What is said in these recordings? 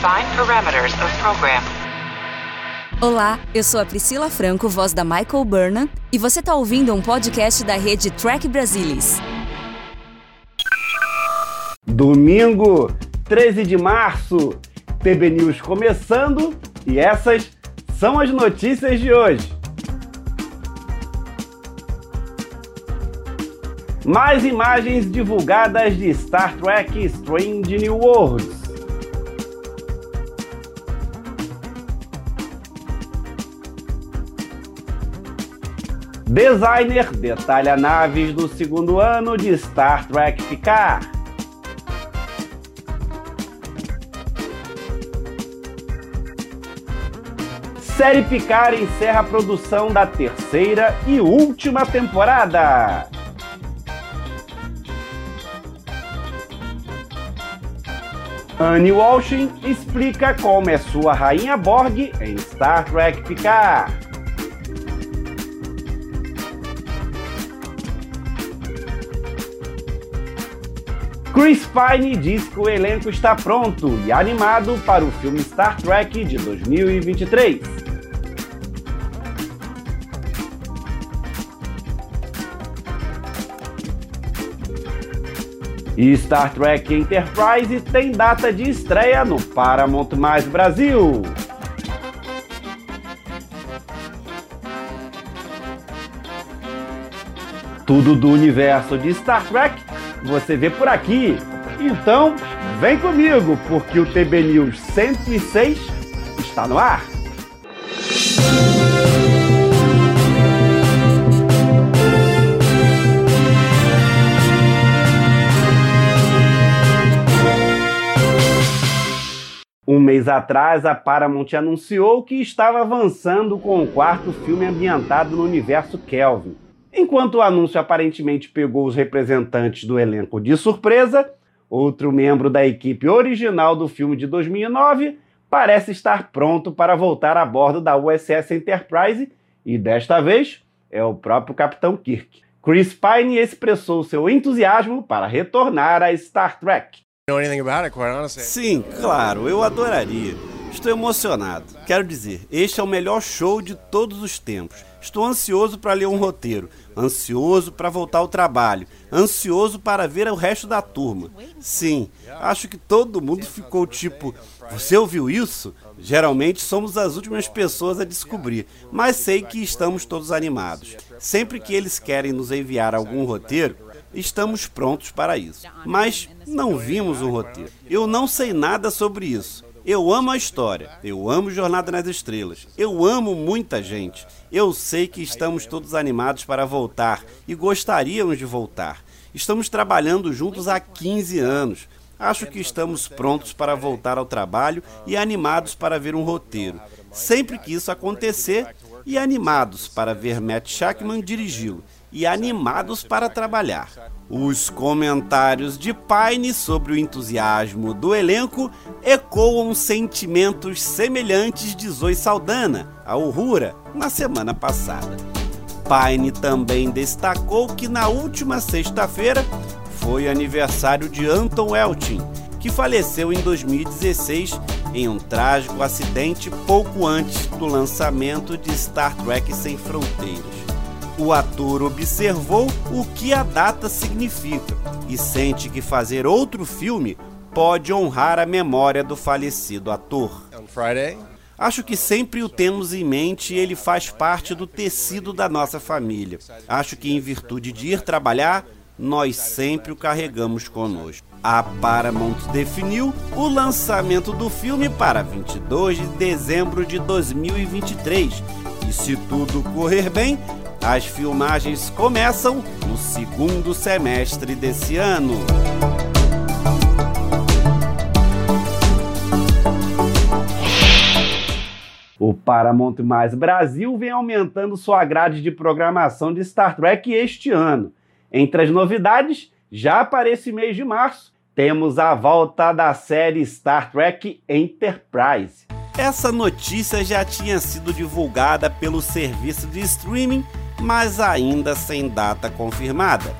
Define parameters of program. Olá, eu sou a Priscila Franco, voz da Michael Burnham, e você está ouvindo um podcast da rede Track Brasilis. Domingo, 13 de março, TB News começando e essas são as notícias de hoje. Mais imagens divulgadas de Star Trek Strange New Worlds. Designer detalha naves do segundo ano de Star Trek Picard. Série Picard encerra a produção da terceira e última temporada. Annie Walshin explica como é sua rainha Borg em Star Trek Picard. Chris Pine diz que o elenco está pronto e animado para o filme Star Trek de 2023. E Star Trek Enterprise tem data de estreia no Paramount Mais Brasil. Tudo do universo de Star Trek você vê por aqui. Então, vem comigo, porque o TB News 106 está no ar. Um mês atrás, a Paramount anunciou que estava avançando com o quarto filme ambientado no universo Kelvin. Enquanto o anúncio aparentemente pegou os representantes do elenco de surpresa, outro membro da equipe original do filme de 2009 parece estar pronto para voltar a bordo da USS Enterprise e desta vez é o próprio Capitão Kirk. Chris Pine expressou seu entusiasmo para retornar a Star Trek. Sim, claro, eu adoraria. Estou emocionado. Quero dizer, este é o melhor show de todos os tempos. Estou ansioso para ler um roteiro, ansioso para voltar ao trabalho, ansioso para ver o resto da turma. Sim, acho que todo mundo ficou tipo: Você ouviu isso? Geralmente somos as últimas pessoas a descobrir, mas sei que estamos todos animados. Sempre que eles querem nos enviar algum roteiro, estamos prontos para isso. Mas não vimos um roteiro. Eu não sei nada sobre isso. Eu amo a história, eu amo Jornada nas Estrelas, eu amo muita gente. Eu sei que estamos todos animados para voltar e gostaríamos de voltar. Estamos trabalhando juntos há 15 anos. Acho que estamos prontos para voltar ao trabalho e animados para ver um roteiro. Sempre que isso acontecer, e animados para ver Matt Shackman dirigi-lo e animados para trabalhar. Os comentários de Pine sobre o entusiasmo do elenco ecoam sentimentos semelhantes de Zoe Saldana, a Uhura, na semana passada. Pine também destacou que na última sexta-feira foi aniversário de Anton Elchin, que faleceu em 2016 em um trágico acidente pouco antes do lançamento de Star Trek Sem Fronteiras. O ator observou o que a data significa e sente que fazer outro filme pode honrar a memória do falecido ator. Acho que sempre o temos em mente e ele faz parte do tecido da nossa família. Acho que, em virtude de ir trabalhar, nós sempre o carregamos conosco. A Paramount definiu o lançamento do filme para 22 de dezembro de 2023. E se tudo correr bem, as filmagens começam no segundo semestre desse ano. O Paramount Mais Brasil vem aumentando sua grade de programação de Star Trek este ano. Entre as novidades, já para esse mês de março, temos a volta da série Star Trek Enterprise. Essa notícia já tinha sido divulgada pelo serviço de streaming mas ainda sem data confirmada.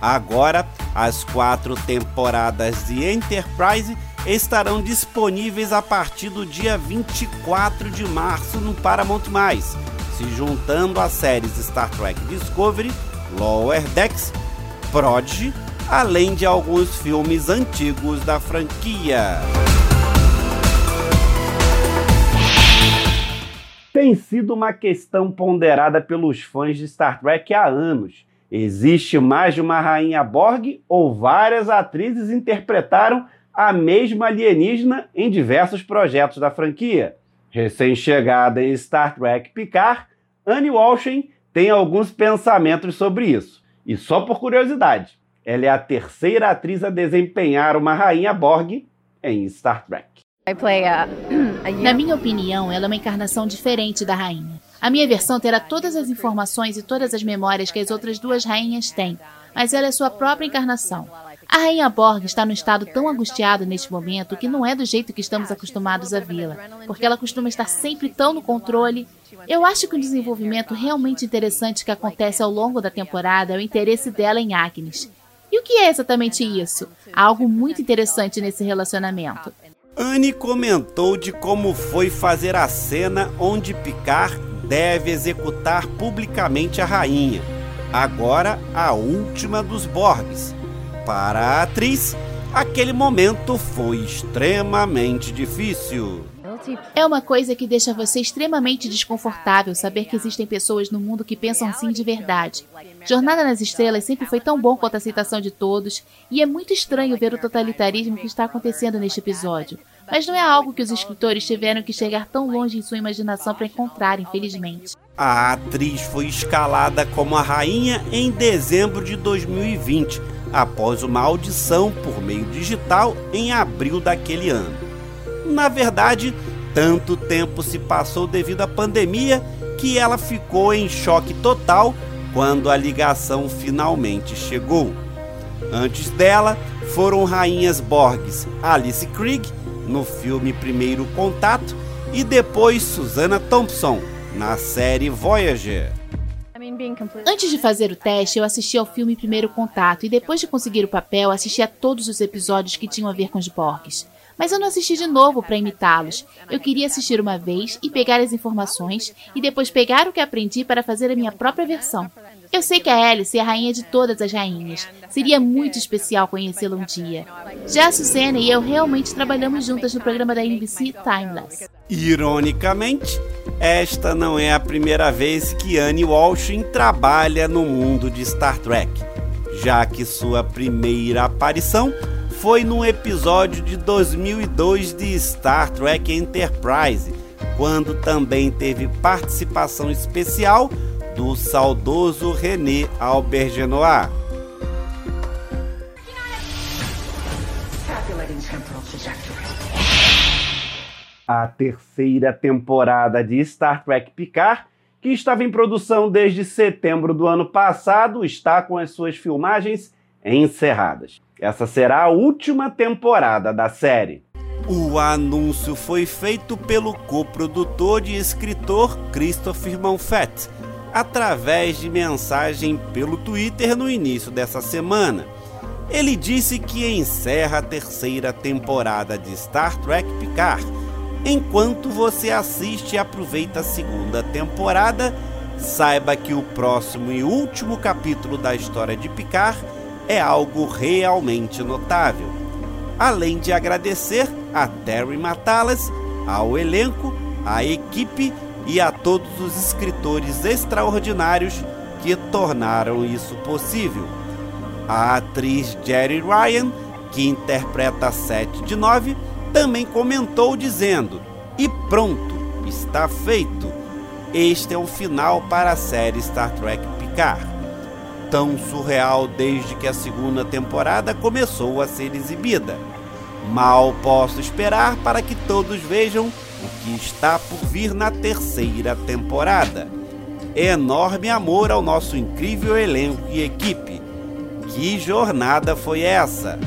Agora, as quatro temporadas de Enterprise estarão disponíveis a partir do dia 24 de março no Paramount+, se juntando às séries Star Trek Discovery, Lower Decks, Prodigy, além de alguns filmes antigos da franquia. Tem sido uma questão ponderada pelos fãs de Star Trek há anos. Existe mais de uma rainha Borg ou várias atrizes interpretaram a mesma alienígena em diversos projetos da franquia. Recém-chegada em Star Trek Picard, Annie Walshen tem alguns pensamentos sobre isso. E só por curiosidade, ela é a terceira atriz a desempenhar uma rainha Borg em Star Trek. Na minha opinião, ela é uma encarnação diferente da rainha. A minha versão terá todas as informações e todas as memórias que as outras duas rainhas têm, mas ela é sua própria encarnação. A rainha Borg está num estado tão angustiado neste momento que não é do jeito que estamos acostumados a vê-la, porque ela costuma estar sempre tão no controle. Eu acho que um desenvolvimento realmente interessante que acontece ao longo da temporada é o interesse dela em Agnes. E o que é exatamente isso? Há algo muito interessante nesse relacionamento. Anne comentou de como foi fazer a cena onde Picard deve executar publicamente a rainha, agora a última dos Borgs. Para a atriz, aquele momento foi extremamente difícil. É uma coisa que deixa você extremamente desconfortável saber que existem pessoas no mundo que pensam assim de verdade. Jornada nas Estrelas sempre foi tão bom quanto a aceitação de todos, e é muito estranho ver o totalitarismo que está acontecendo neste episódio. Mas não é algo que os escritores tiveram que chegar tão longe em sua imaginação para encontrar, infelizmente. A atriz foi escalada como a rainha em dezembro de 2020, após uma audição por meio digital em abril daquele ano. Na verdade, tanto tempo se passou devido à pandemia que ela ficou em choque total quando a ligação finalmente chegou. Antes dela foram rainhas Borges Alice Krieg no filme Primeiro Contato e depois Susana Thompson na série Voyager. Antes de fazer o teste, eu assisti ao filme Primeiro Contato e depois de conseguir o papel, assisti a todos os episódios que tinham a ver com os Borges. Mas eu não assisti de novo para imitá-los. Eu queria assistir uma vez e pegar as informações e depois pegar o que aprendi para fazer a minha própria versão. Eu sei que a Alice é a rainha de todas as rainhas. Seria muito especial conhecê-la um dia. Já a Suzanne e eu realmente trabalhamos juntas no programa da NBC Timeless. Ironicamente, esta não é a primeira vez que Annie Walshin trabalha no mundo de Star Trek, já que sua primeira aparição foi num episódio de 2002 de Star Trek Enterprise, quando também teve participação especial do saudoso René Aubergenois. A terceira temporada de Star Trek Picard, que estava em produção desde setembro do ano passado, está com as suas filmagens encerradas. Essa será a última temporada da série. O anúncio foi feito pelo coprodutor e escritor Christopher Monfett, através de mensagem pelo Twitter no início dessa semana. Ele disse que encerra a terceira temporada de Star Trek Picard. Enquanto você assiste e aproveita a segunda temporada, saiba que o próximo e último capítulo da história de Picard é algo realmente notável. Além de agradecer a Terry Matalas, ao elenco, à equipe e a todos os escritores extraordinários que tornaram isso possível. A atriz Jerry Ryan, que interpreta 7 de 9, também comentou dizendo: E pronto, está feito. Este é o final para a série Star Trek Picard. Tão surreal desde que a segunda temporada começou a ser exibida. Mal posso esperar para que todos vejam o que está por vir na terceira temporada. Enorme amor ao nosso incrível elenco e equipe. Que jornada foi essa?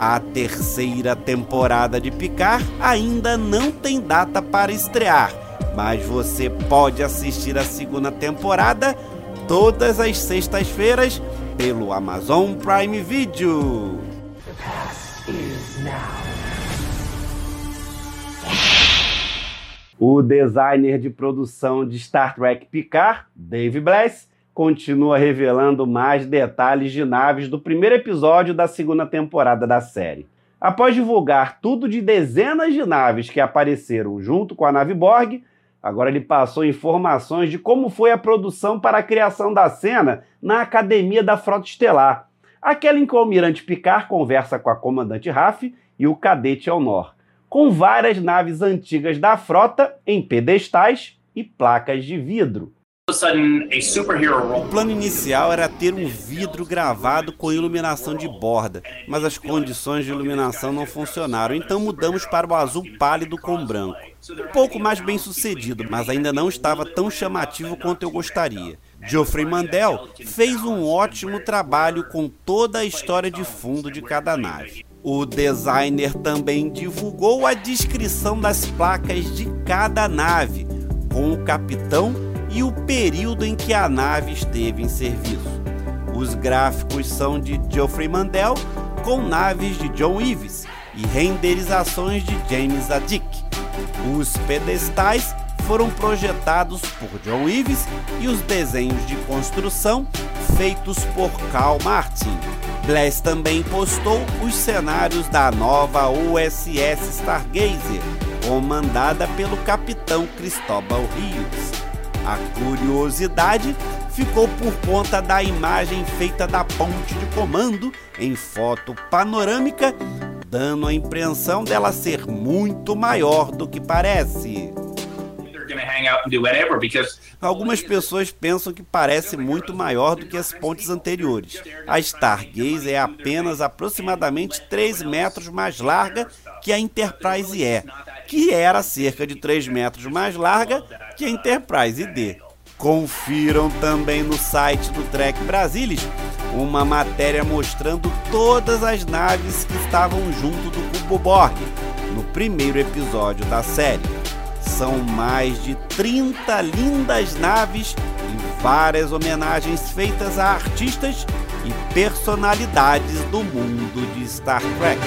A terceira temporada de Picard ainda não tem data para estrear, mas você pode assistir a segunda temporada todas as sextas-feiras pelo Amazon Prime Video. O designer de produção de Star Trek Picard, Dave Blass, continua revelando mais detalhes de naves do primeiro episódio da segunda temporada da série. Após divulgar tudo de dezenas de naves que apareceram junto com a nave Borg, agora ele passou informações de como foi a produção para a criação da cena na Academia da Frota Estelar, aquela em que o almirante Picard conversa com a comandante Raf e o cadete Elnor com várias naves antigas da frota em pedestais e placas de vidro. O plano inicial era ter um vidro gravado com iluminação de borda, mas as condições de iluminação não funcionaram, então mudamos para o azul pálido com branco. Um pouco mais bem sucedido, mas ainda não estava tão chamativo quanto eu gostaria. Geoffrey Mandel fez um ótimo trabalho com toda a história de fundo de cada nave. O designer também divulgou a descrição das placas de cada nave, com o capitão e o período em que a nave esteve em serviço. Os gráficos são de Geoffrey Mandel, com naves de John Ives e renderizações de James Adick. Os pedestais foram projetados por John Ives e os desenhos de construção feitos por Carl Martin. Bless também postou os cenários da nova USS Stargazer, comandada pelo capitão Cristóbal Rios. A curiosidade ficou por conta da imagem feita da ponte de comando em foto panorâmica, dando a impressão dela ser muito maior do que parece. Algumas pessoas pensam que parece muito maior do que as pontes anteriores. A Stargaze é apenas aproximadamente 3 metros mais larga que a Enterprise E, que era cerca de 3 metros mais larga que a Enterprise D. Confiram também no site do Trek Brasilis uma matéria mostrando todas as naves que estavam junto do Cubo Borg no primeiro episódio da série. São mais de 30 lindas naves e várias homenagens feitas a artistas e personalidades do mundo de Star Trek.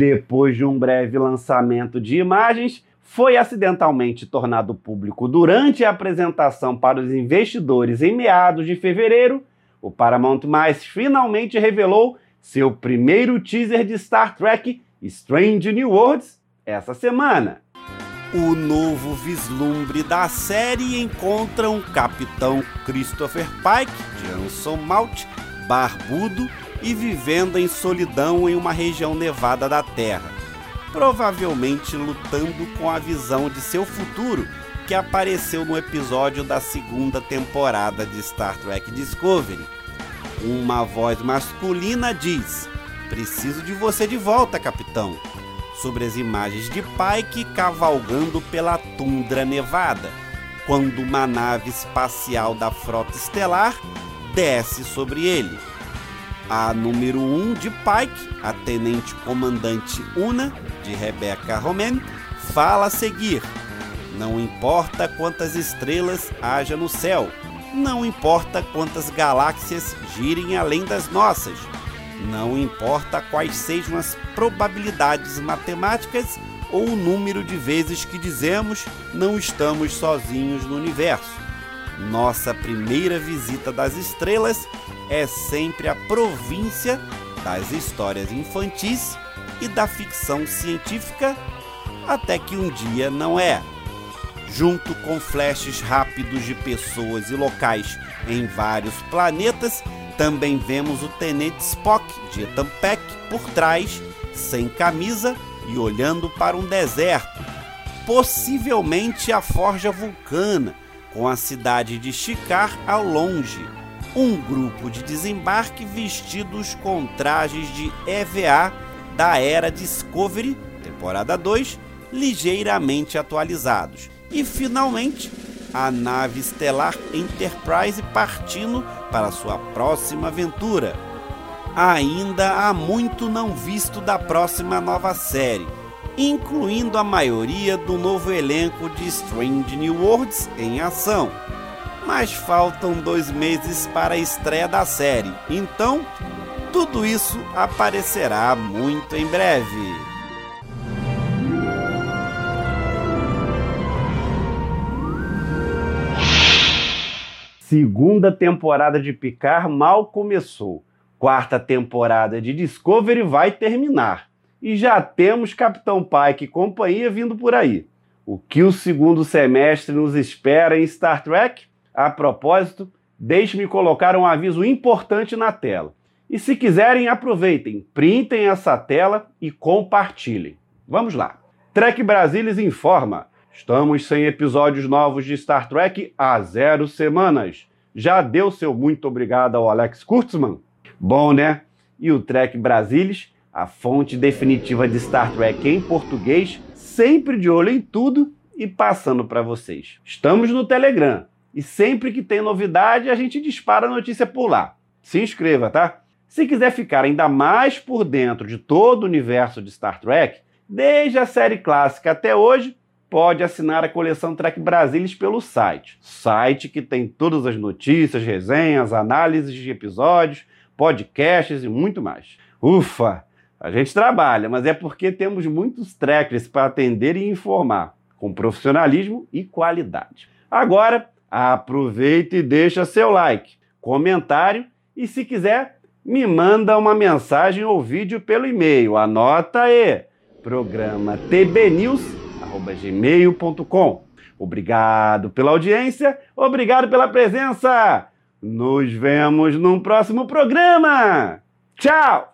Depois de um breve lançamento de imagens, foi acidentalmente tornado público durante a apresentação para os investidores em meados de fevereiro, o Paramount Mais finalmente revelou seu primeiro teaser de Star Trek Strange New Worlds essa semana. O novo vislumbre da série encontra um capitão Christopher Pike, de Anson Mount, barbudo e vivendo em solidão em uma região nevada da Terra provavelmente lutando com a visão de seu futuro que apareceu no episódio da segunda temporada de Star Trek Discovery. Uma voz masculina diz: Preciso de você de volta, capitão. Sobre as imagens de Pike cavalgando pela tundra nevada, quando uma nave espacial da frota estelar desce sobre ele. A número 1 um de Pike, a tenente comandante Una, de Rebecca Romain, fala a seguir: Não importa quantas estrelas haja no céu, não importa quantas galáxias girem além das nossas, não importa quais sejam as probabilidades matemáticas ou o número de vezes que dizemos não estamos sozinhos no universo. Nossa primeira visita das estrelas é sempre a província das histórias infantis e da ficção científica, até que um dia não é. Junto com flashes rápidos de pessoas e locais em vários planetas, também vemos o Tenente Spock de Ethan Peck por trás, sem camisa e olhando para um deserto, possivelmente a Forja Vulcana, com a cidade de Chicar ao longe. Um grupo de desembarque vestidos com trajes de EVA da era Discovery, temporada 2, ligeiramente atualizados. E finalmente, a nave estelar Enterprise partindo para sua próxima aventura. Ainda há muito não visto da próxima nova série. incluindo a maioria do novo elenco de Strange New Worlds em ação. Mas faltam dois meses para a estreia da série, então tudo isso aparecerá muito em breve. Segunda temporada de Picard mal começou. Quarta temporada de Discovery vai terminar. E já temos Capitão Pike e companhia vindo por aí. O que o segundo semestre nos espera em Star Trek? A propósito, deixe-me colocar um aviso importante na tela. E se quiserem, aproveitem, printem essa tela e compartilhem. Vamos lá. Trek Brasilis informa. Estamos sem episódios novos de Star Trek há zero semanas. Já deu seu muito obrigado ao Alex Kurtzman? Bom, né? E o Trek Brasilis, a fonte definitiva de Star Trek em português, sempre de olho em tudo e passando para vocês. Estamos no Telegram e sempre que tem novidade a gente dispara a notícia por lá. Se inscreva, tá? Se quiser ficar ainda mais por dentro de todo o universo de Star Trek, desde a série clássica até hoje, pode assinar a coleção Trek Brasilis pelo site. Site que tem todas as notícias, resenhas, análises de episódios, podcasts e muito mais. Ufa! A gente trabalha, mas é porque temos muitos trekkers para atender e informar, com profissionalismo e qualidade. Agora, aproveita e deixa seu like, comentário e, se quiser, me manda uma mensagem ou vídeo pelo e-mail. Anota aí: programa tbnews gmail.com. Obrigado pela audiência, obrigado pela presença. Nos vemos num próximo programa. Tchau!